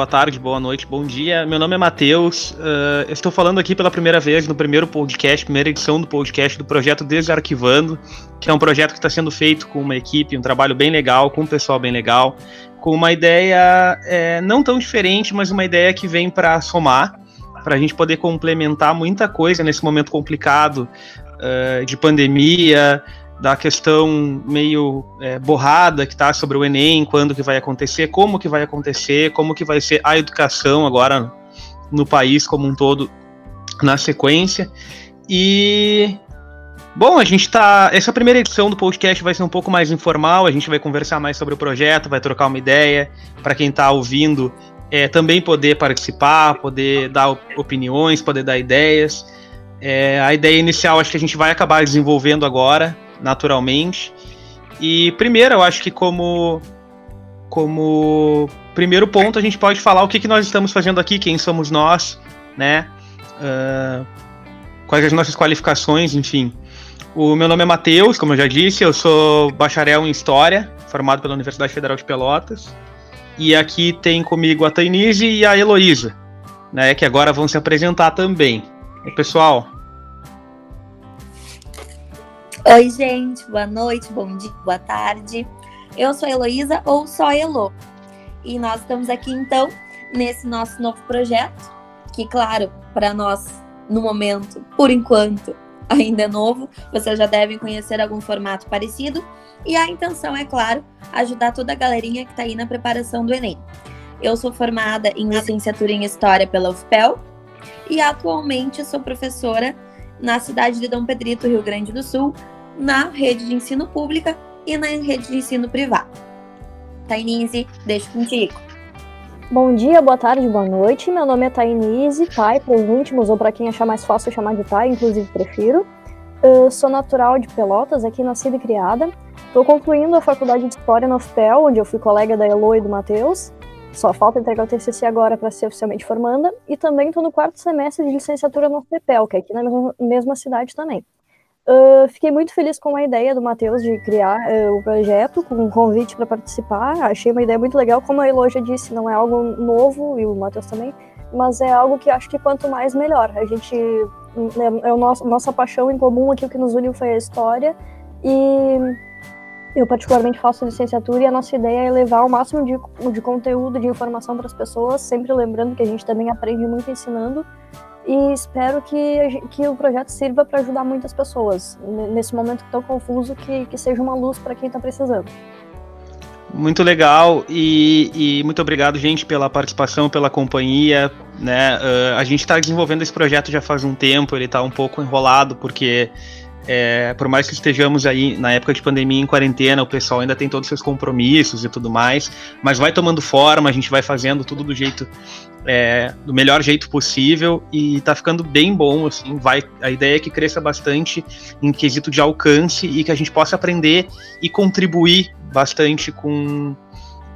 Boa tarde, boa noite, bom dia. Meu nome é Matheus. Uh, estou falando aqui pela primeira vez no primeiro podcast, primeira edição do podcast do projeto Desarquivando, que é um projeto que está sendo feito com uma equipe, um trabalho bem legal, com um pessoal bem legal, com uma ideia é, não tão diferente, mas uma ideia que vem para somar, para a gente poder complementar muita coisa nesse momento complicado uh, de pandemia, da questão meio é, borrada que está sobre o Enem, quando que vai acontecer, como que vai acontecer, como que vai ser a educação agora no país como um todo na sequência. E bom, a gente está essa primeira edição do podcast vai ser um pouco mais informal, a gente vai conversar mais sobre o projeto, vai trocar uma ideia para quem está ouvindo é, também poder participar, poder dar opiniões, poder dar ideias. É, a ideia inicial acho que a gente vai acabar desenvolvendo agora naturalmente. E primeiro, eu acho que como como primeiro ponto a gente pode falar o que, que nós estamos fazendo aqui, quem somos nós, né? Uh, quais as nossas qualificações, enfim. O meu nome é Matheus, como eu já disse, eu sou bacharel em História, formado pela Universidade Federal de Pelotas. E aqui tem comigo a Tainise e a Heloísa, né, que agora vão se apresentar também. E, pessoal, Oi, gente, boa noite, bom dia, boa tarde. Eu sou a Heloísa, ou só Elo. E nós estamos aqui, então, nesse nosso novo projeto, que, claro, para nós, no momento, por enquanto, ainda é novo, vocês já devem conhecer algum formato parecido. E a intenção, é claro, ajudar toda a galerinha que está aí na preparação do Enem. Eu sou formada em licenciatura em História pela UFPEL e atualmente sou professora na cidade de Dom Pedrito, Rio Grande do Sul, na rede de ensino pública e na rede de ensino privado. Tainise, deixo contigo. Bom dia, boa tarde, boa noite. Meu nome é Tainise, Thay para os íntimos, ou para quem achar mais fácil chamar de Thay, inclusive prefiro. Eu sou natural de Pelotas, aqui nascida e criada. Estou concluindo a faculdade de História na UFPEL, onde eu fui colega da Elo e do Matheus. Só falta entregar o TCC agora para ser oficialmente formanda. E também estou no quarto semestre de licenciatura no UFPEL, que é aqui na mesma, cidade também. Uh, fiquei muito feliz com a ideia do Matheus de criar uh, o projeto, com um convite para participar. Achei uma ideia muito legal. Como a Elo já disse, não é algo novo, e o Matheus também, mas é algo que acho que quanto mais melhor. A gente. É, é o nosso, nossa paixão em comum aqui, o que nos uniu foi a história. E eu, particularmente, faço licenciatura e a nossa ideia é levar o máximo de, de conteúdo, de informação para as pessoas, sempre lembrando que a gente também aprende muito ensinando. E espero que, que o projeto sirva para ajudar muitas pessoas nesse momento tão confuso, que, que seja uma luz para quem está precisando. Muito legal e, e, muito obrigado, gente, pela participação, pela companhia. Né? Uh, a gente está desenvolvendo esse projeto já faz um tempo, ele está um pouco enrolado, porque é, por mais que estejamos aí na época de pandemia em quarentena, o pessoal ainda tem todos os seus compromissos e tudo mais, mas vai tomando forma, a gente vai fazendo tudo do jeito é, do melhor jeito possível e tá ficando bem bom, assim, vai, a ideia é que cresça bastante em quesito de alcance e que a gente possa aprender e contribuir bastante com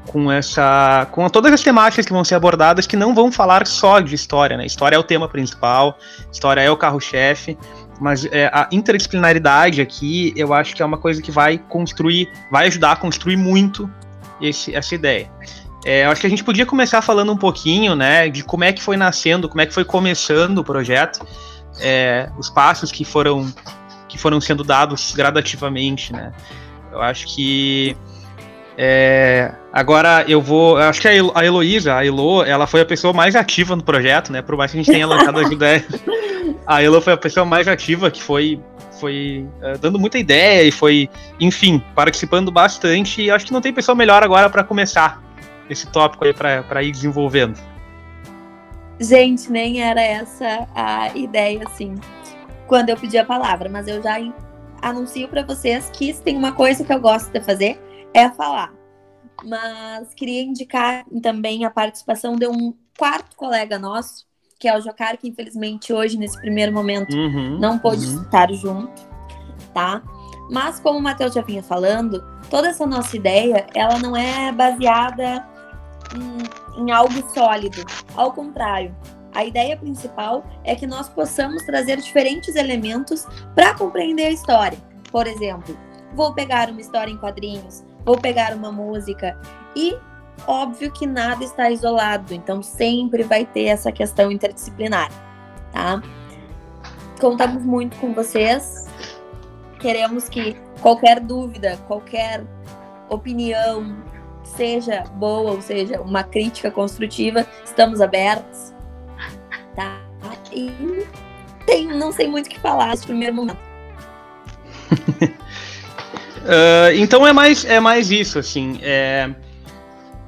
com essa com todas as temáticas que vão ser abordadas que não vão falar só de história, né? História é o tema principal, história é o carro-chefe, mas é, a interdisciplinaridade aqui, eu acho que é uma coisa que vai construir, vai ajudar a construir muito esse, essa ideia. É, eu acho que a gente podia começar falando um pouquinho, né, de como é que foi nascendo, como é que foi começando o projeto, é, os passos que foram que foram sendo dados gradativamente, né. Eu acho que é, agora eu vou. Acho que a Heloísa, a Elo, ela foi a pessoa mais ativa no projeto, né? Por mais que a gente tenha lançado as ideias. A Elo foi a pessoa mais ativa que foi, foi uh, dando muita ideia e foi, enfim, participando bastante. E acho que não tem pessoa melhor agora para começar esse tópico aí para ir desenvolvendo. Gente, nem era essa a ideia, assim, quando eu pedi a palavra, mas eu já anuncio para vocês que se tem uma coisa que eu gosto de fazer é falar. Mas queria indicar também a participação de um quarto colega nosso, que é o Jocar, que infelizmente hoje, nesse primeiro momento, uhum, não pôde uhum. estar junto, tá? Mas como o Matheus já vinha falando, toda essa nossa ideia, ela não é baseada em, em algo sólido. Ao contrário, a ideia principal é que nós possamos trazer diferentes elementos para compreender a história. Por exemplo, vou pegar uma história em quadrinhos, vou pegar uma música e óbvio que nada está isolado, então sempre vai ter essa questão interdisciplinar, tá? Contamos muito com vocês. Queremos que qualquer dúvida, qualquer opinião, seja boa ou seja uma crítica construtiva, estamos abertos, tá? E tem, não sei muito o que falar nesse primeiro momento. uh, então é mais, é mais isso, assim. É...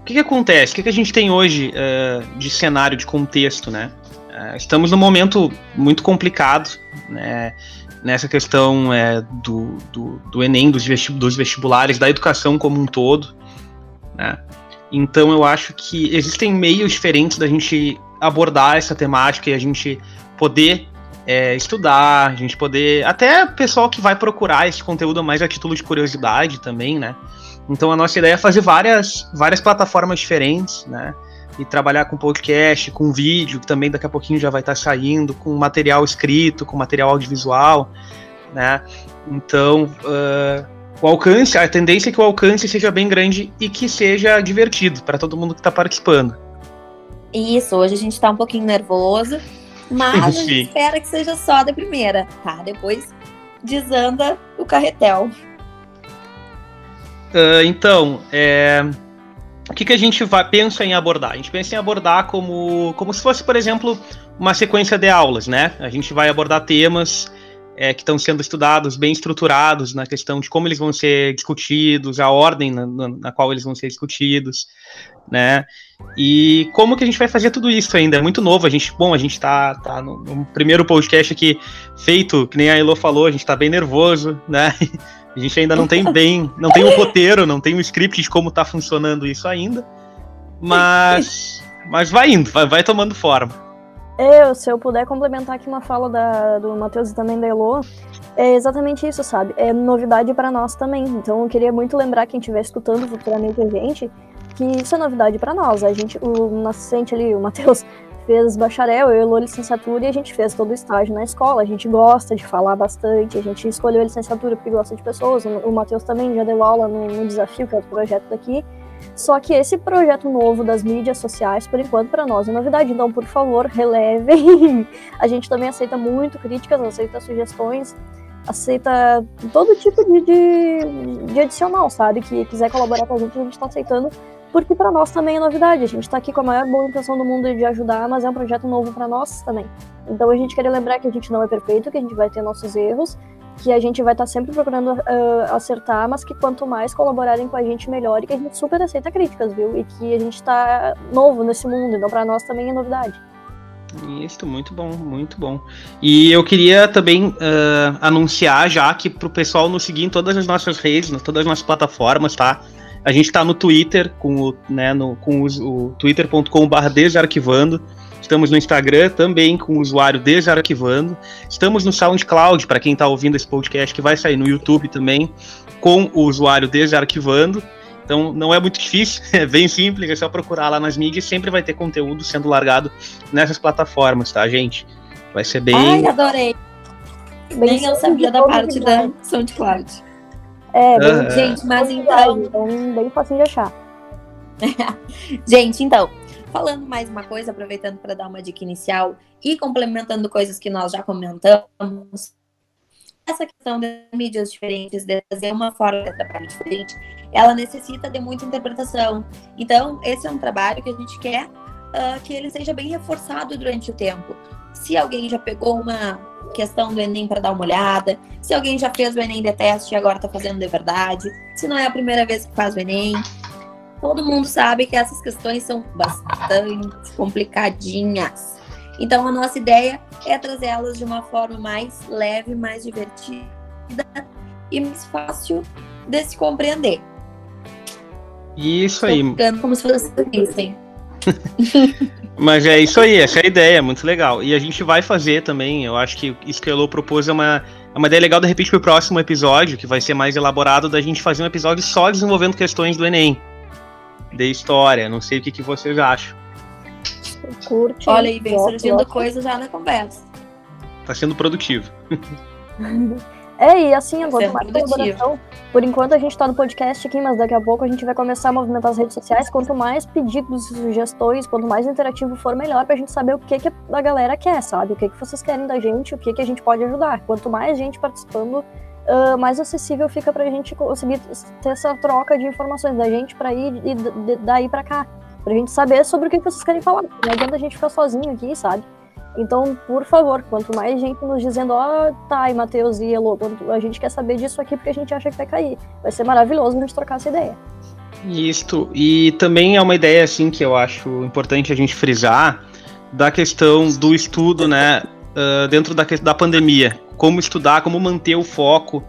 O que, que acontece? O que, que a gente tem hoje uh, de cenário, de contexto, né? Uh, estamos num momento muito complicado, né? Nessa questão é, do, do, do, Enem, dos, vestibulares, da educação como um todo, né? Então eu acho que existem meios diferentes da gente abordar essa temática e a gente poder é, estudar, a gente poder. Até pessoal que vai procurar esse conteúdo mais a título de curiosidade também, né? Então a nossa ideia é fazer várias, várias plataformas diferentes, né? E trabalhar com podcast, com vídeo, que também daqui a pouquinho já vai estar saindo, com material escrito, com material audiovisual, né? Então, uh, o alcance, a tendência é que o alcance seja bem grande e que seja divertido para todo mundo que está participando. Isso, hoje a gente está um pouquinho nervoso, mas a gente espera que seja só da primeira, tá? Depois desanda o carretel. Uh, então, é... o que, que a gente vai, pensa em abordar? A gente pensa em abordar como, como se fosse, por exemplo, uma sequência de aulas, né? A gente vai abordar temas é, que estão sendo estudados, bem estruturados na questão de como eles vão ser discutidos, a ordem na, na, na, qual eles vão ser discutidos, né? E como que a gente vai fazer tudo isso ainda? É muito novo, a gente, bom, a gente está tá no, no, primeiro podcast aqui feito, que nem a Elo falou, a gente está bem nervoso, né? A gente ainda não tem bem, não tem o um roteiro, não tem o um script de como está funcionando isso ainda, mas, mas vai indo, vai, vai tomando forma. Eu, se eu puder complementar aqui uma fala da, do Matheus e também da Elo, é exatamente isso, sabe? É novidade para nós também. Então eu queria muito lembrar quem estiver escutando futuramente a gente que isso é novidade para nós. A gente, o nascente ali, o Matheus, fez bacharel, eu e licenciatura e a gente fez todo o estágio na escola. A gente gosta de falar bastante, a gente escolheu a licenciatura porque gosta de pessoas. O Matheus também já deu aula no, no Desafio, que é outro projeto daqui. Só que esse projeto novo das mídias sociais, por enquanto, para nós é novidade. Então, por favor, relevem. A gente também aceita muito críticas, aceita sugestões, aceita todo tipo de, de, de adicional, sabe? Que quiser colaborar com a gente, a gente está aceitando. Porque para nós também é novidade. A gente está aqui com a maior boa intenção do mundo de ajudar, mas é um projeto novo para nós também. Então a gente quer lembrar que a gente não é perfeito, que a gente vai ter nossos erros que a gente vai estar tá sempre procurando uh, acertar, mas que quanto mais colaborarem com a gente, melhor e que a gente super aceita críticas, viu? E que a gente está novo nesse mundo, então para nós também é novidade. Isso, muito bom, muito bom. E eu queria também uh, anunciar já que para o pessoal nos seguir em todas as nossas redes, em todas as nossas plataformas, tá? A gente está no Twitter, com o, né, no, com o, o twitter.com.br desarquivando. Estamos no Instagram também com o usuário Desarquivando. Estamos no SoundCloud, para quem está ouvindo esse podcast, que vai sair no YouTube também, com o usuário Desarquivando. Então não é muito difícil, é bem simples, é só procurar lá nas mídias, sempre vai ter conteúdo sendo largado nessas plataformas, tá, gente? Vai ser bem. Ai, adorei! Bem Nem eu sabia da parte da SoundCloud. É, bem, uhum. gente, mas então. Então, bem fácil de achar. gente, então, falando mais uma coisa, aproveitando para dar uma dica inicial e complementando coisas que nós já comentamos, essa questão de mídias diferentes, de fazer uma forma de trabalho diferente, ela necessita de muita interpretação. Então, esse é um trabalho que a gente quer uh, que ele seja bem reforçado durante o tempo. Se alguém já pegou uma questão do Enem para dar uma olhada, se alguém já fez o Enem de teste e agora está fazendo de verdade, se não é a primeira vez que faz o Enem, todo mundo sabe que essas questões são bastante complicadinhas. Então, a nossa ideia é trazê-las de uma forma mais leve, mais divertida e mais fácil de se compreender. Isso aí. Ficando como se hein? Mas é isso aí, essa é a ideia, muito legal. E a gente vai fazer também, eu acho que isso que a Elo propôs é uma, é uma ideia legal, de repente, para o próximo episódio, que vai ser mais elaborado, da gente fazer um episódio só desenvolvendo questões do Enem de história. Não sei o que, que vocês acham. Curte. Olha aí, vem surgindo coisa já na conversa. Tá sendo produtivo. É, e assim, agora mais colaboração. Por enquanto a gente tá no podcast aqui, mas daqui a pouco a gente vai começar a movimentar as redes sociais. Quanto mais pedidos, sugestões, quanto mais interativo for, melhor pra gente saber o que, que a galera quer, sabe? O que, que vocês querem da gente, o que, que a gente pode ajudar. Quanto mais gente participando, uh, mais acessível fica pra gente conseguir ter essa troca de informações da gente pra ir e daí pra cá. Pra gente saber sobre o que, que vocês querem falar. Não adianta a gente ficar sozinho aqui, sabe? Então, por favor, quanto mais gente nos dizendo, ó, oh, tá, e Matheus e Elo, a gente quer saber disso aqui porque a gente acha que vai cair. Vai ser maravilhoso a gente trocar essa ideia. Isto. E também é uma ideia, assim, que eu acho importante a gente frisar, da questão do estudo, né, uh, dentro da, da pandemia. Como estudar, como manter o foco,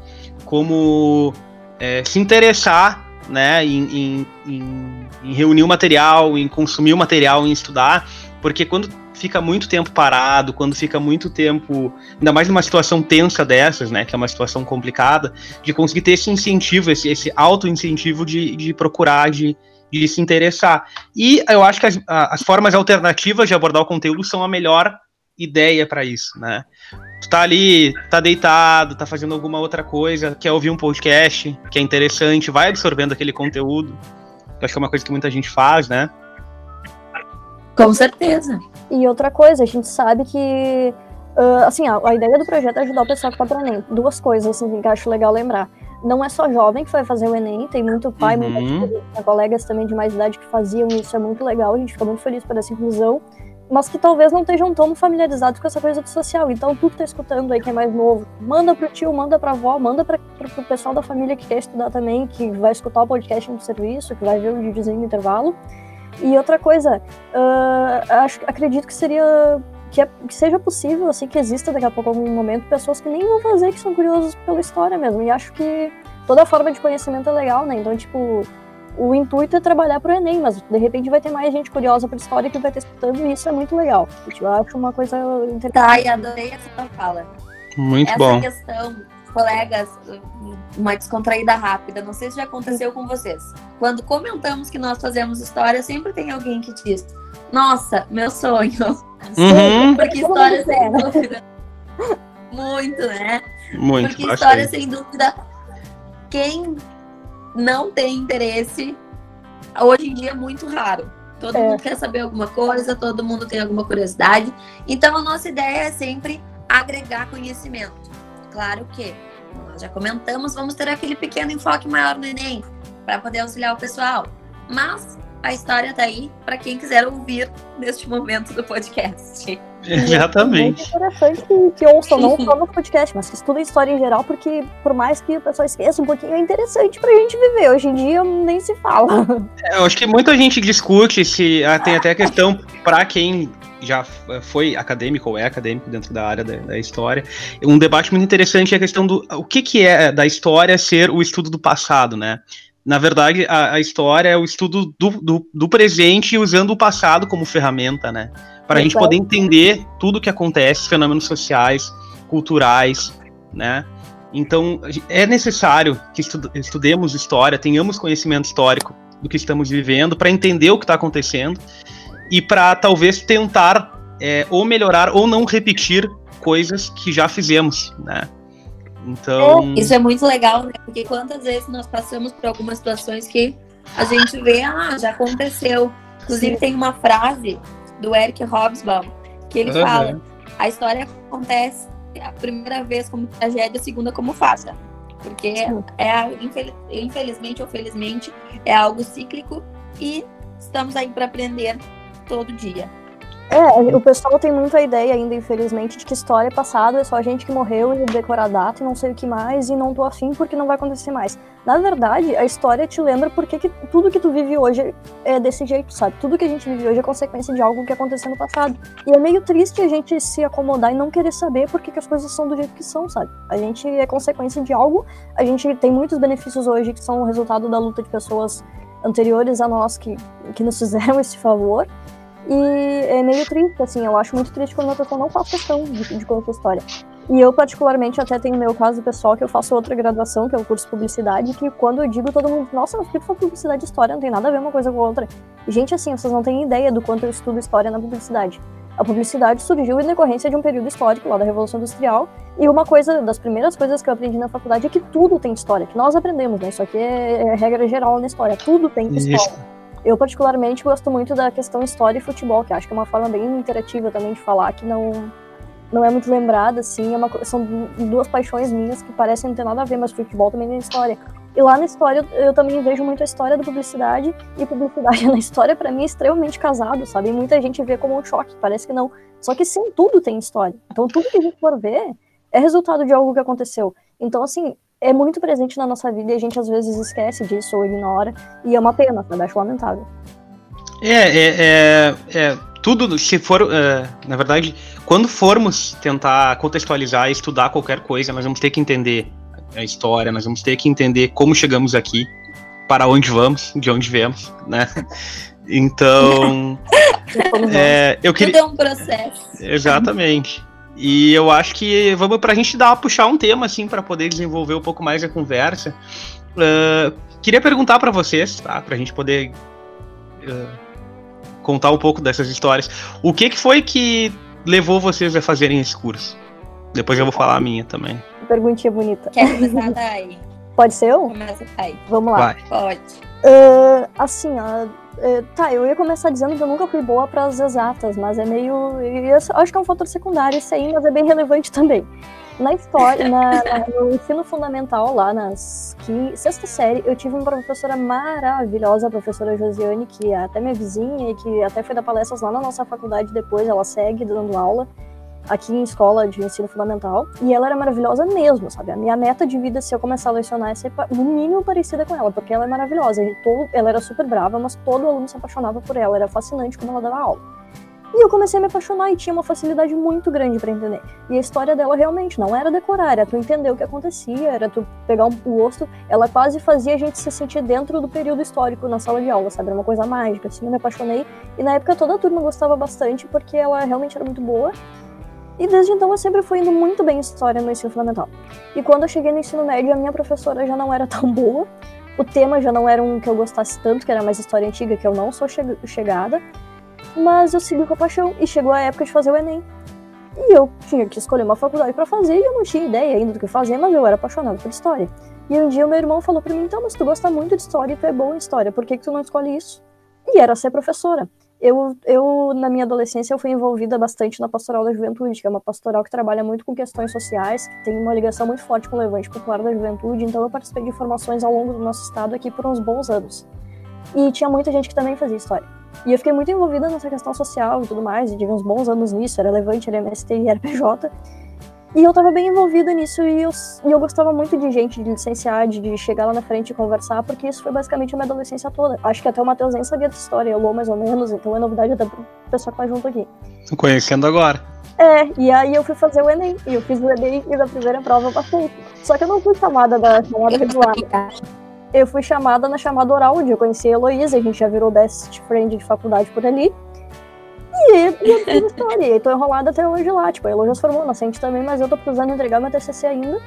como é, se interessar, né, em, em, em reunir o material, em consumir o material, em estudar, porque quando fica muito tempo parado, quando fica muito tempo, ainda mais numa situação tensa dessas, né, que é uma situação complicada, de conseguir ter esse incentivo, esse, esse auto-incentivo de, de procurar, de, de se interessar. E eu acho que as, as formas alternativas de abordar o conteúdo são a melhor ideia para isso, né? Tu tá ali, tá deitado, tá fazendo alguma outra coisa, quer ouvir um podcast que é interessante, vai absorvendo aquele conteúdo. Eu acho que é uma coisa que muita gente faz, né? Com certeza. E outra coisa, a gente sabe que. Uh, assim, a, a, ideia do projeto é ajudar o pessoal que tá pro Enem. Duas coisas assim, que eu acho legal lembrar. Não é só jovem que vai fazer o Enem, tem muito pai, uhum. muitas colegas também de mais idade que faziam, isso é muito legal, a gente fica muito feliz por essa inclusão, mas que talvez não estejam tão familiarizados com essa coisa do social. Então, tu que tá escutando aí que é mais novo, manda pro tio, manda pra avó, manda pra, pro, pro pessoal da família que quer estudar também, que vai escutar o podcast no serviço, que vai ver o videozinho no intervalo. E outra coisa, uh, acho, acredito que seria que, é, que, seja possível, assim, que exista daqui a pouco algum momento pessoas que nem vão fazer, que são curiosos pela história mesmo. E acho que toda forma de conhecimento é legal, né? Então, tipo, o intuito é trabalhar pro Enem, mas de repente vai ter mais gente curiosa por história que vai ter escutando e isso é muito legal. Eu acho uma coisa interessante. Tá, e adorei essa fala. Muito essa bom. Essa questão colegas, uma descontraída rápida. Não sei se já aconteceu com vocês. Quando comentamos que nós fazemos história, sempre tem alguém que diz: Nossa, meu sonho. Uhum. Porque história sem dúvida. Muito, né? Muito. Porque história sem dúvida. Quem não tem interesse, hoje em dia é muito raro. Todo é. mundo quer saber alguma coisa, todo mundo tem alguma curiosidade. Então a nossa ideia é sempre agregar conhecimento. Claro que nós já comentamos, vamos ter aquele pequeno enfoque maior no Enem para poder auxiliar o pessoal. Mas a história está aí para quem quiser ouvir neste momento do podcast. Exatamente. É interessante que, que ouçam não só no podcast, mas que estudem história em geral, porque por mais que o pessoal esqueça um pouquinho, é interessante pra gente viver. Hoje em dia nem se fala. É, eu acho que muita gente discute se. Ah, tem até a questão para quem já foi acadêmico ou é acadêmico dentro da área da, da, história. Um debate muito interessante é a questão do o que, que é da história ser o estudo do passado, né? Na verdade, a, a história é o estudo do, do, do, presente usando o passado como ferramenta, né? Para a gente poder entender tudo o que acontece, fenômenos sociais, culturais, né? Então, é necessário que estudemos história, tenhamos conhecimento histórico do que estamos vivendo, para entender o que está acontecendo e para talvez tentar é, ou melhorar ou não repetir coisas que já fizemos, né? Então. É, isso é muito legal, né? Porque quantas vezes nós passamos por algumas situações que a gente vê, ah, já aconteceu. Inclusive, Sim. tem uma frase do Eric Hobsbawm que ele uhum. fala: a história acontece a primeira vez como tragédia, a segunda como farsa. Porque é, infelizmente ou felizmente, é algo cíclico e estamos aí para aprender todo dia. É, o pessoal tem muita ideia ainda, infelizmente, de que história é passada é só gente que morreu e decorar data e não sei o que mais, e não tô afim porque não vai acontecer mais. Na verdade, a história te lembra porque que tudo que tu vive hoje é desse jeito, sabe? Tudo que a gente vive hoje é consequência de algo que aconteceu no passado. E é meio triste a gente se acomodar e não querer saber por que as coisas são do jeito que são, sabe? A gente é consequência de algo, a gente tem muitos benefícios hoje que são o resultado da luta de pessoas anteriores a nós que, que nos fizeram esse favor. E é meio triste, assim, eu acho muito triste quando uma pessoa não faz questão de, de conhecer história. E eu, particularmente, até tenho meu caso pessoal, que eu faço outra graduação, que é o curso de publicidade, que quando eu digo, todo mundo, nossa, mas por que tu faz publicidade e história? Não tem nada a ver uma coisa com a outra. E, gente, assim, vocês não têm ideia do quanto eu estudo história na publicidade. A publicidade surgiu em decorrência de um período histórico lá da Revolução Industrial. E uma coisa, das primeiras coisas que eu aprendi na faculdade é que tudo tem história, que nós aprendemos, né? Isso aqui é, é regra geral na história. Tudo tem história. Isso. Eu, particularmente, gosto muito da questão história e futebol, que acho que é uma forma bem interativa também de falar, que não, não é muito lembrada, assim. É uma, são duas paixões minhas que parecem não ter nada a ver, mas futebol também tem história. E lá na história eu também vejo muito a história da publicidade, e publicidade na história para mim é extremamente casado, sabe? E muita gente vê como um choque, parece que não. Só que sim, tudo tem história. Então tudo que a gente for ver é resultado de algo que aconteceu. Então, assim, é muito presente na nossa vida e a gente às vezes esquece disso ou ignora, e é uma pena, sabe? Acho lamentável. É, é, é, é tudo, se for, é, na verdade, quando formos tentar contextualizar e estudar qualquer coisa, nós vamos ter que entender a história, nós vamos ter que entender como chegamos aqui, para onde vamos, de onde viemos, né? Então, é, eu queria. Tudo é um processo. Exatamente. E eu acho que vamos para a gente dar puxar um tema assim para poder desenvolver um pouco mais a conversa. Uh, queria perguntar para vocês, tá? Para a gente poder uh, contar um pouco dessas histórias. O que que foi que levou vocês a fazerem esse curso? Depois eu vou falar a minha também. Perguntinha bonita. Quer começar daí? Pode ser eu? Começa. Vamos lá. Vai. Pode. Uh, assim, ó. Uh, tá, eu ia começar dizendo que eu nunca fui boa para as exatas, mas é meio. Eu acho que é um fator secundário isso aí, mas é bem relevante também. Na história, na, no ensino fundamental, lá nas que, sexta série, eu tive uma professora maravilhosa, a professora Josiane, que é até minha vizinha e que até foi dar palestras lá na nossa faculdade depois, ela segue dando aula aqui em escola de ensino fundamental. E ela era maravilhosa mesmo, sabe? A minha meta de vida, se eu começar a lecionar, é ser no mínimo parecida com ela, porque ela é maravilhosa. Todo, ela era super brava, mas todo aluno se apaixonava por ela. Era fascinante como ela dava aula. E eu comecei a me apaixonar e tinha uma facilidade muito grande para entender. E a história dela realmente não era decorar, era tu entender o que acontecia, era tu pegar um, o gosto. Ela quase fazia a gente se sentir dentro do período histórico na sala de aula, sabe? Era uma coisa mágica, assim, eu me apaixonei. E na época toda a turma gostava bastante porque ela realmente era muito boa. E desde então eu sempre fui indo muito bem em história no ensino fundamental. E quando eu cheguei no ensino médio, a minha professora já não era tão boa. O tema já não era um que eu gostasse tanto, que era mais história antiga, que eu não sou che chegada. Mas eu segui com a paixão e chegou a época de fazer o Enem. E eu tinha que escolher uma faculdade para fazer e eu não tinha ideia ainda do que fazer, mas eu era apaixonada por história. E um dia o meu irmão falou para mim: então, mas tu gosta muito de história e tu é boa em história, por que, que tu não escolhe isso? E era ser professora. Eu, eu, na minha adolescência, eu fui envolvida bastante na Pastoral da Juventude, que é uma pastoral que trabalha muito com questões sociais, que tem uma ligação muito forte com o Levante Popular da Juventude, então eu participei de formações ao longo do nosso estado aqui por uns bons anos. E tinha muita gente que também fazia história. E eu fiquei muito envolvida nessa questão social e tudo mais, e tive uns bons anos nisso, era Levante, era MST e era PJ. E eu tava bem envolvida nisso e eu, e eu gostava muito de gente, de licenciar, de, de, chegar lá na frente e conversar, porque isso foi basicamente a minha adolescência toda. Acho que até o Matheus nem sabia da história, eu mais ou menos, então é novidade até pro pessoal que tá junto aqui. Tô conhecendo agora. É, e aí eu fui fazer o Enem, e eu fiz o Enem e da primeira prova eu passei. Só que eu não fui chamada da chamada regular. Eu fui chamada na chamada oral, onde eu conheci a Heloísa, a gente já virou best friend de faculdade por ali. E, e eu fiz história, e tô enrolada até hoje lá. Tipo, a Elo já se formou na Sente também, mas eu tô precisando entregar meu TCC ainda.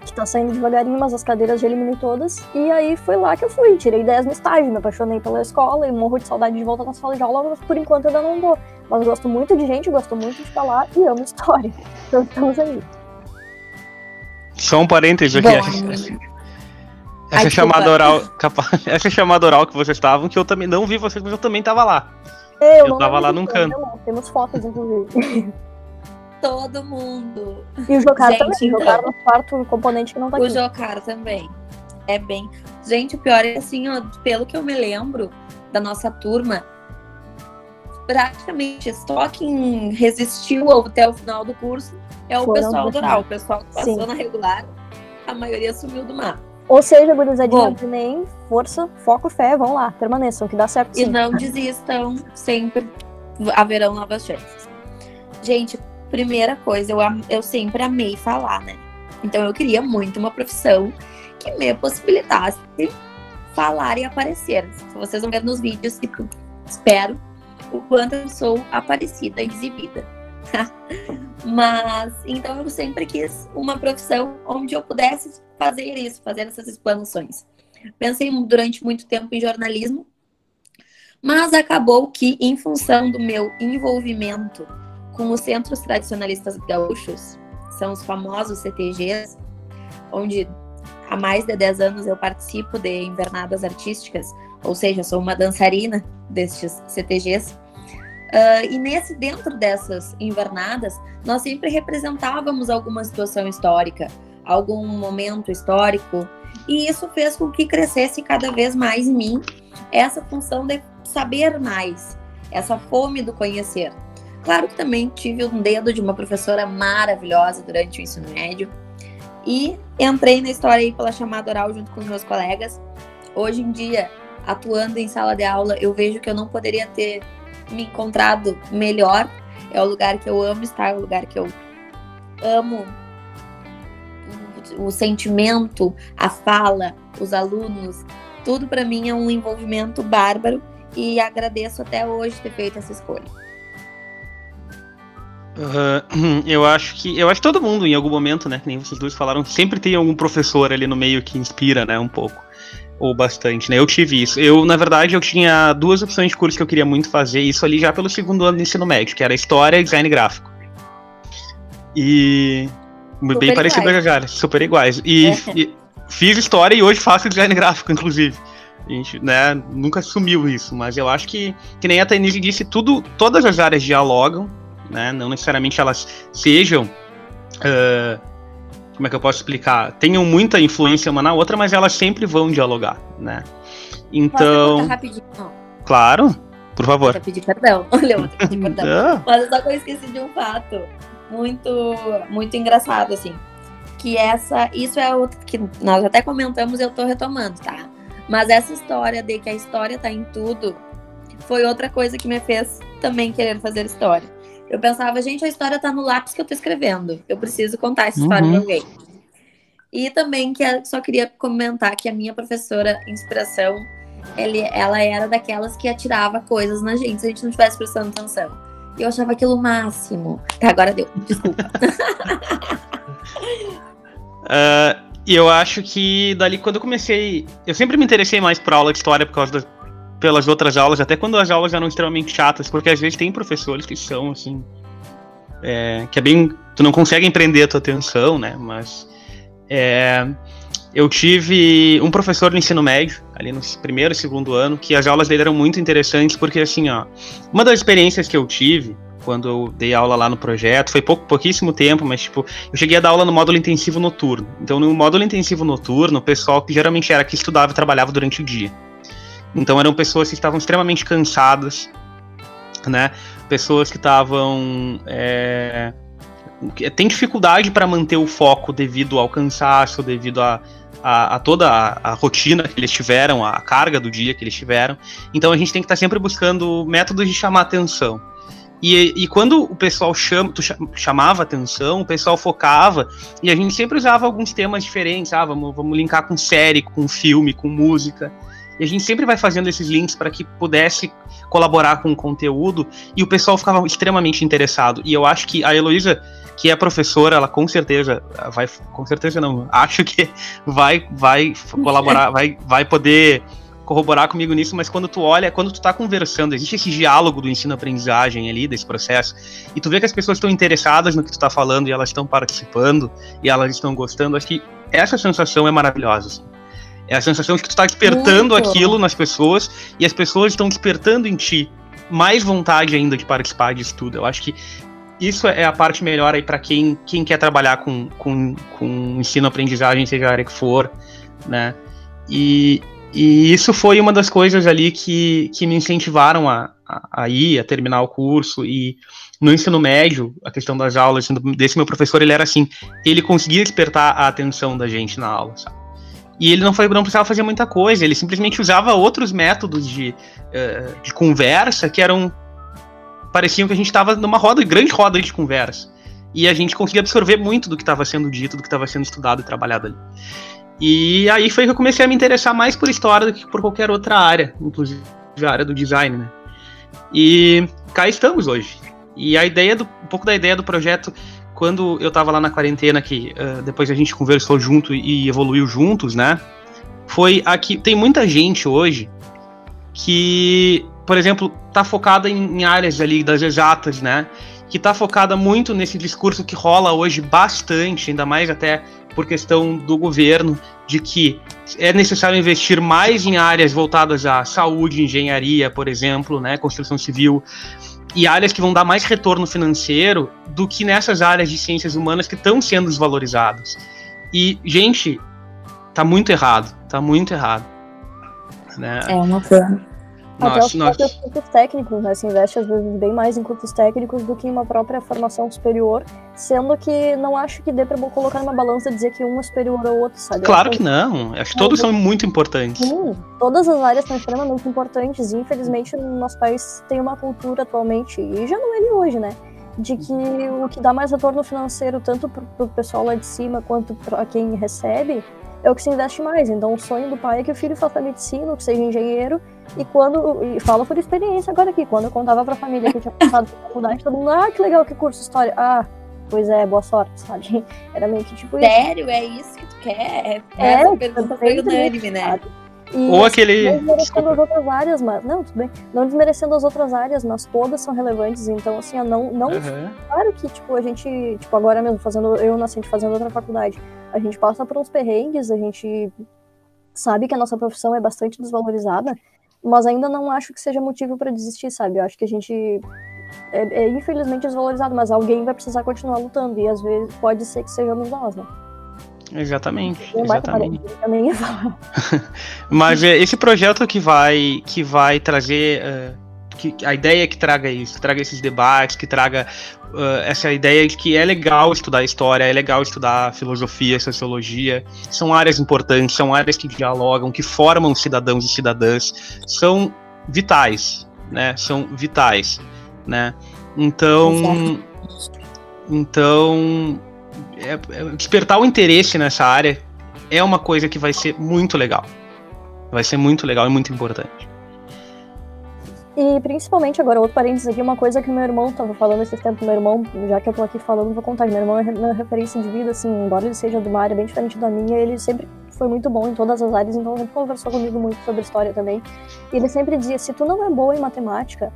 Que tá saindo devagarinho, mas as cadeiras já eliminei todas. E aí foi lá que eu fui, tirei 10 no estágio, me apaixonei pela escola e morro de saudade de volta na sala de aula, mas por enquanto ainda não vou. Mas gosto muito de gente, gosto muito de falar e amo história. Então estamos aí. Só um parênteses aqui. Essa, essa chamada oral, essa chamada oral que vocês estavam, que eu também não vi vocês, mas eu também tava lá. Eu, eu tava lá num canto. Temos fotos, inclusive. Todo mundo. E o Jocaro também. Então, o Jocaro no quarto componente que não tá o aqui. O Jocaro também. É bem. Gente, o pior é assim, ó, pelo que eu me lembro da nossa turma, praticamente só quem resistiu até o final do curso é o Foram pessoal do oral. O pessoal que passou Sim. na regular, a maioria sumiu do mapa. Ou seja, gurizadinha do nem força, foco, fé, vão lá, permaneçam, que dá certo sim. E não desistam, sempre haverão novas chances. Gente, primeira coisa, eu, eu sempre amei falar, né? Então eu queria muito uma profissão que me possibilitasse falar e aparecer. Vocês vão ver nos vídeos que espero o quanto eu sou aparecida, exibida. Mas então eu sempre quis uma profissão onde eu pudesse fazer isso, fazer essas explanações. Pensei durante muito tempo em jornalismo, mas acabou que, em função do meu envolvimento com os Centros Tradicionalistas Gaúchos, são os famosos CTGs, onde há mais de 10 anos eu participo de invernadas artísticas, ou seja, sou uma dançarina destes CTGs. Uh, e nesse dentro dessas invernadas, nós sempre representávamos alguma situação histórica, algum momento histórico, e isso fez com que crescesse cada vez mais em mim essa função de saber mais, essa fome do conhecer. Claro que também tive um dedo de uma professora maravilhosa durante o ensino médio e entrei na história aí pela chamada oral junto com os meus colegas. Hoje em dia, atuando em sala de aula, eu vejo que eu não poderia ter me encontrado melhor. É o lugar que eu amo estar, é o lugar que eu amo o sentimento, a fala, os alunos, tudo para mim é um envolvimento bárbaro e agradeço até hoje ter feito essa escolha. Uh, eu acho que eu acho que todo mundo em algum momento, né, que nem vocês dois falaram, sempre tem algum professor ali no meio que inspira, né, um pouco ou bastante, né? Eu tive isso. Eu, na verdade, eu tinha duas opções de curso que eu queria muito fazer, isso ali já pelo segundo ano do ensino médio, que era história e design gráfico. E super bem parecido com a super iguais. E, é. e, fiz história e hoje faço design gráfico, inclusive. A gente, né, nunca sumiu isso, mas eu acho que, que nem a Tainise disse, tudo, todas as áreas dialogam, né? Não necessariamente elas sejam. Uh, como é que eu posso explicar? Tenham muita influência uma na outra, mas elas sempre vão dialogar, né? Então. Claro, por favor. Vou pedir perdão. Olha, vou pedir perdão. mas só que eu esqueci de um fato muito, muito engraçado, assim. Que essa. Isso é outro que nós até comentamos eu tô retomando, tá? Mas essa história de que a história tá em tudo foi outra coisa que me fez também querer fazer história eu pensava, gente, a história tá no lápis que eu tô escrevendo. Eu preciso contar essa história uhum. pra alguém. E também que só queria comentar que a minha professora inspiração, ele, ela era daquelas que atirava coisas na gente se a gente não estivesse prestando atenção. Eu achava aquilo o máximo. Tá, agora deu. Desculpa. uh, eu acho que dali quando eu comecei. Eu sempre me interessei mais por aula de história por causa da, pelas outras aulas, até quando as aulas eram extremamente chatas, porque às vezes tem professores que são assim. É, que é bem. Tu não consegue empreender a tua atenção, né? Mas. É, eu tive um professor no ensino médio, ali no primeiro e segundo ano, que as aulas dele eram muito interessantes, porque assim, ó. Uma das experiências que eu tive quando eu dei aula lá no projeto, foi pouco, pouquíssimo tempo, mas tipo, eu cheguei a dar aula no módulo intensivo noturno. Então, no módulo intensivo noturno, o pessoal que geralmente era que estudava e trabalhava durante o dia. Então eram pessoas que estavam extremamente cansadas, né? Pessoas que estavam é, tem dificuldade para manter o foco devido ao cansaço, devido a, a, a toda a, a, rotina que eles tiveram, a carga do dia que eles tiveram. Então a gente tem que estar tá sempre buscando métodos de chamar atenção. E, e quando o pessoal chama, chamava atenção, o pessoal focava, e a gente sempre usava alguns temas diferentes, ah, vamos, vamos linkar com série, com filme, com música. E a gente sempre vai fazendo esses links para que pudesse colaborar com o conteúdo e o pessoal ficava extremamente interessado. E eu acho que a Heloísa, que é professora, ela com certeza vai, com certeza não, acho que vai, vai colaborar, vai, vai poder corroborar comigo nisso, mas quando tu olha, quando tu tá conversando, existe esse diálogo do ensino-aprendizagem ali, desse processo, e tu vê que as pessoas estão interessadas no que tu tá falando e elas estão participando e elas estão gostando, acho que essa sensação é maravilhosa. Assim. É a sensação de que tu tá despertando Muito. aquilo nas pessoas e as pessoas estão despertando em ti mais vontade ainda de participar disso tudo. Eu acho que isso é a parte melhor aí para quem, quem quer trabalhar com, com, com ensino-aprendizagem, seja a área que for, né? E, e isso foi uma das coisas ali que, que me incentivaram a, a, a ir, a terminar o curso. E no ensino médio, a questão das aulas, desse meu professor, ele era assim, ele conseguia despertar a atenção da gente na aula, sabe? E ele não, foi, não precisava fazer muita coisa, ele simplesmente usava outros métodos de, uh, de conversa que eram. Pareciam que a gente estava numa roda, grande roda de conversa. E a gente conseguia absorver muito do que estava sendo dito, do que estava sendo estudado e trabalhado ali. E aí foi que eu comecei a me interessar mais por história do que por qualquer outra área, inclusive a área do design, né? E cá estamos hoje. E a ideia do, um pouco da ideia do projeto quando eu tava lá na quarentena, que uh, depois a gente conversou junto e evoluiu juntos, né? Foi aqui. Tem muita gente hoje que, por exemplo, tá focada em, em áreas ali das exatas, né? que está focada muito nesse discurso que rola hoje bastante, ainda mais até por questão do governo, de que é necessário investir mais em áreas voltadas à saúde, engenharia, por exemplo, né, construção civil, e áreas que vão dar mais retorno financeiro do que nessas áreas de ciências humanas que estão sendo desvalorizadas. E, gente, tá muito errado, tá muito errado. Né? É uma pena. Até os próprios cursos técnicos, né? Se investe às vezes bem mais em cursos técnicos do que em uma própria formação superior, sendo que não acho que dê pra colocar numa balança e dizer que um é superior ao outro, sabe? Claro que não. Acho que todos são muito importantes. Sim, todas as áreas são extremamente importantes e infelizmente no nosso país tem uma cultura atualmente, e já não é de hoje, né? De que o que dá mais retorno financeiro, tanto pro, pro pessoal lá de cima quanto para quem recebe, é o que se investe mais. Então, o sonho do pai é que o filho faça medicina, que seja engenheiro. E quando. E falo por experiência agora aqui. Quando eu contava pra família que eu tinha passado pela faculdade, todo mundo, ah, que legal, que curso, história. Ah, pois é, boa sorte, sabe? Era meio que tipo isso. Sério? É isso que tu quer? É, é essa pergunta foi unânime, né? E, Ou assim, aquele. Não desmerecendo as outras áreas, mas. Não, tudo bem. Não desmerecendo as outras áreas, mas todas são relevantes. Então, assim, não. não uhum. Claro que, tipo, a gente. Tipo, agora mesmo, fazendo. Eu nascente fazendo outra faculdade. A gente passa por uns perrengues, a gente sabe que a nossa profissão é bastante desvalorizada, mas ainda não acho que seja motivo para desistir, sabe? Eu acho que a gente é, é, infelizmente desvalorizado, mas alguém vai precisar continuar lutando e às vezes pode ser que sejamos nós, né? Exatamente. exatamente. Mas é, esse projeto que vai que vai trazer uh, que, a ideia é que traga isso, que traga esses debates, que traga uh, essa ideia de que é legal estudar história, é legal estudar filosofia, sociologia, são áreas importantes, são áreas que dialogam, que formam cidadãos e cidadãs, são vitais, né? São vitais, né? Então, então é, é, despertar o interesse nessa área é uma coisa que vai ser muito legal. Vai ser muito legal e muito importante. E principalmente agora, outro parênteses aqui, uma coisa que meu irmão tava falando esses tempos, meu irmão, já que eu tô aqui falando, vou contar, meu irmão é minha referência de vida, assim, embora ele seja de uma área bem diferente da minha, ele sempre foi muito bom em todas as áreas, então ele conversou comigo muito sobre história também. E ele sempre dizia, se tu não é boa em matemática,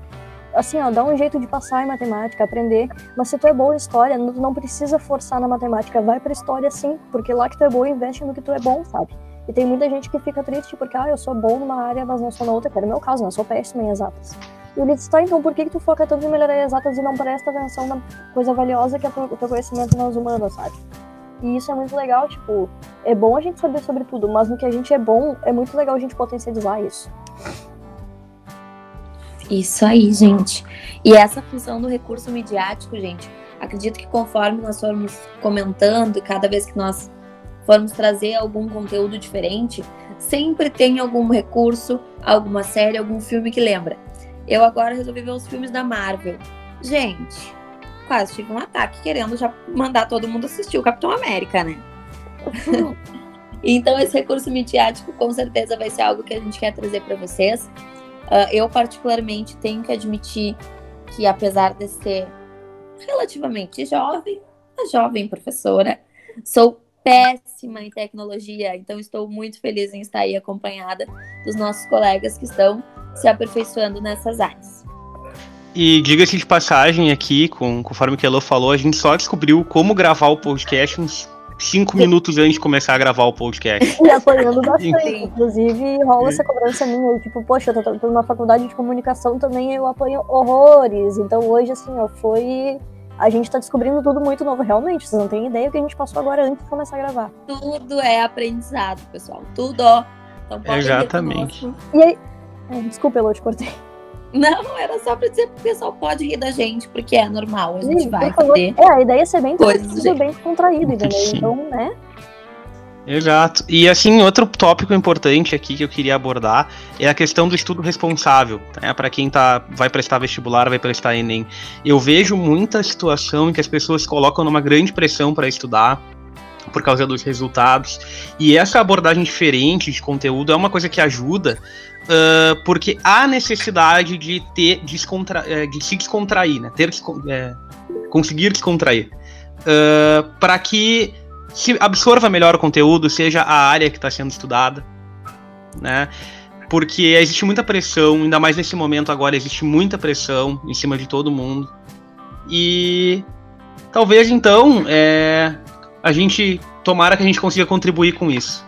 assim, ó, dá um jeito de passar em matemática, aprender. Mas se tu é boa em história, não precisa forçar na matemática, vai pra história sim, porque lá que tu é boa, investe no que tu é bom, sabe? E tem muita gente que fica triste porque, ah, eu sou bom numa área, mas não sou na outra, que era o meu caso, né? Eu sou péssima em exatas. E ele disse, tá, então por que, que tu foca tanto em melhorar exatas e não presta atenção na coisa valiosa que é o teu conhecimento nas humanas, sabe? E isso é muito legal, tipo, é bom a gente saber sobre tudo, mas no que a gente é bom, é muito legal a gente potencializar isso. Isso aí, gente. E essa função do recurso midiático, gente, acredito que conforme nós formos comentando, cada vez que nós formos trazer algum conteúdo diferente, sempre tem algum recurso, alguma série, algum filme que lembra. Eu agora resolvi ver os filmes da Marvel. Gente, quase tive um ataque querendo já mandar todo mundo assistir o Capitão América, né? então, esse recurso midiático com certeza vai ser algo que a gente quer trazer para vocês. Uh, eu, particularmente, tenho que admitir que, apesar de ser relativamente jovem, uma jovem professora, sou péssima em tecnologia, então estou muito feliz em estar aí acompanhada dos nossos colegas que estão se aperfeiçoando nessas áreas. E diga-se de passagem aqui, com, conforme que a Elo falou, a gente só descobriu como gravar o podcast uns cinco minutos antes de começar a gravar o podcast. E apoiando bastante. Inclusive, rola essa cobrança minha. Tipo, poxa, eu tô, tô numa faculdade de comunicação também, eu apoio horrores. Então hoje, assim, ó, foi. A gente tá descobrindo tudo muito novo, realmente. Vocês não têm ideia do que a gente passou agora antes de começar a gravar. Tudo é aprendizado, pessoal. Tudo. Então, Exatamente. E aí. É, desculpa, eu te cortei. Não, era só pra dizer que o pessoal pode rir da gente, porque é normal, a gente Sim, vai fazer. É, a ideia é ser bem coisas bem contraído, entendeu? Então, né? Exato. E assim, outro tópico importante aqui que eu queria abordar é a questão do estudo responsável, né? Para quem tá vai prestar vestibular, vai prestar ENEM. Eu vejo muita situação em que as pessoas colocam numa grande pressão para estudar por causa dos resultados. E essa abordagem diferente de conteúdo é uma coisa que ajuda uh, porque há necessidade de ter descontra eh, de se descontrair, né? Ter é, conseguir descontrair uh, para que se absorva melhor o conteúdo, seja a área que está sendo estudada, né? Porque existe muita pressão, ainda mais nesse momento agora existe muita pressão em cima de todo mundo, E talvez então é, a gente tomara que a gente consiga contribuir com isso,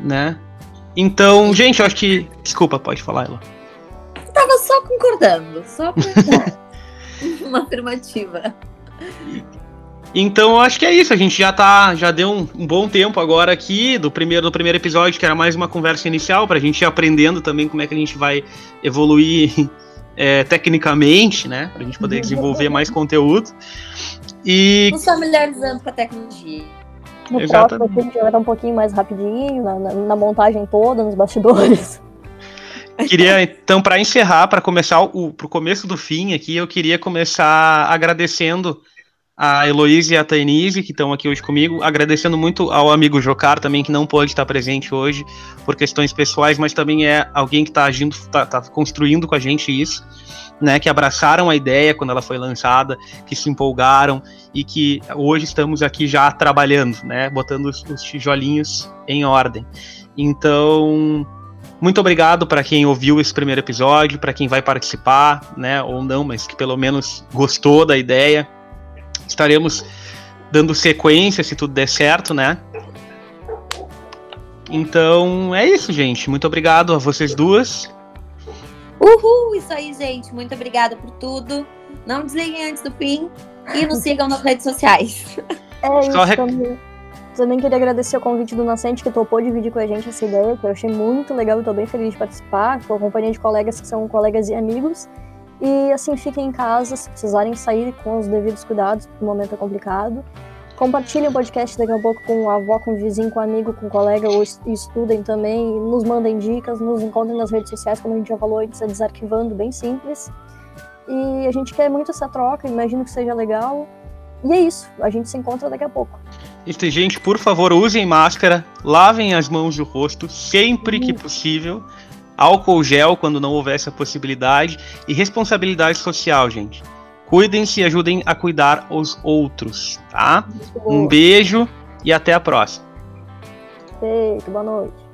né? Então, gente, eu acho que desculpa, pode falar, ela. Tava só concordando, só uma afirmativa. Então eu acho que é isso. A gente já tá, já deu um, um, bom tempo agora aqui do primeiro do primeiro episódio, que era mais uma conversa inicial para a gente ir aprendendo também como é que a gente vai evoluir é, tecnicamente, né, para a gente poder desenvolver mais conteúdo. E nos familiarizando com a tecnologia. No Exatamente. próximo a gente vai dar um pouquinho mais rapidinho na, na, na montagem toda, nos bastidores. Queria, então, para encerrar, para começar o pro começo do fim aqui, eu queria começar agradecendo a Heloísa e a Tainise, que estão aqui hoje comigo, agradecendo muito ao amigo Jocar também, que não pode estar presente hoje por questões pessoais, mas também é alguém que está agindo, está tá construindo com a gente isso, né, que abraçaram a ideia quando ela foi lançada, que se empolgaram e que hoje estamos aqui já trabalhando, né, botando os, os tijolinhos em ordem. Então, muito obrigado para quem ouviu esse primeiro episódio, para quem vai participar, né, ou não, mas que pelo menos gostou da ideia estaremos dando sequência se tudo der certo, né? Então é isso, gente. Muito obrigado a vocês duas. Uhul, isso aí, gente. Muito obrigada por tudo. Não desliguem antes do fim e nos sigam nas redes sociais. É isso rec... também. Também queria agradecer o convite do Nascente que topou dividir com a gente essa ideia, que eu achei muito legal e estou bem feliz de participar, com a companhia de colegas que são colegas e amigos. E assim, fiquem em casa, se precisarem sair com os devidos cuidados, porque o momento é complicado. Compartilhem o podcast daqui a pouco com a avó, com o vizinho, com o amigo, com o colega, ou estudem também, nos mandem dicas, nos encontrem nas redes sociais, como a gente já falou antes, é desarquivando, bem simples. E a gente quer muito essa troca, imagino que seja legal. E é isso, a gente se encontra daqui a pouco. E, gente, por favor, usem máscara, lavem as mãos e o rosto sempre que possível álcool gel quando não houver essa possibilidade e responsabilidade social, gente. Cuidem-se e ajudem a cuidar os outros, tá? Um beijo e até a próxima. Beijo, boa noite.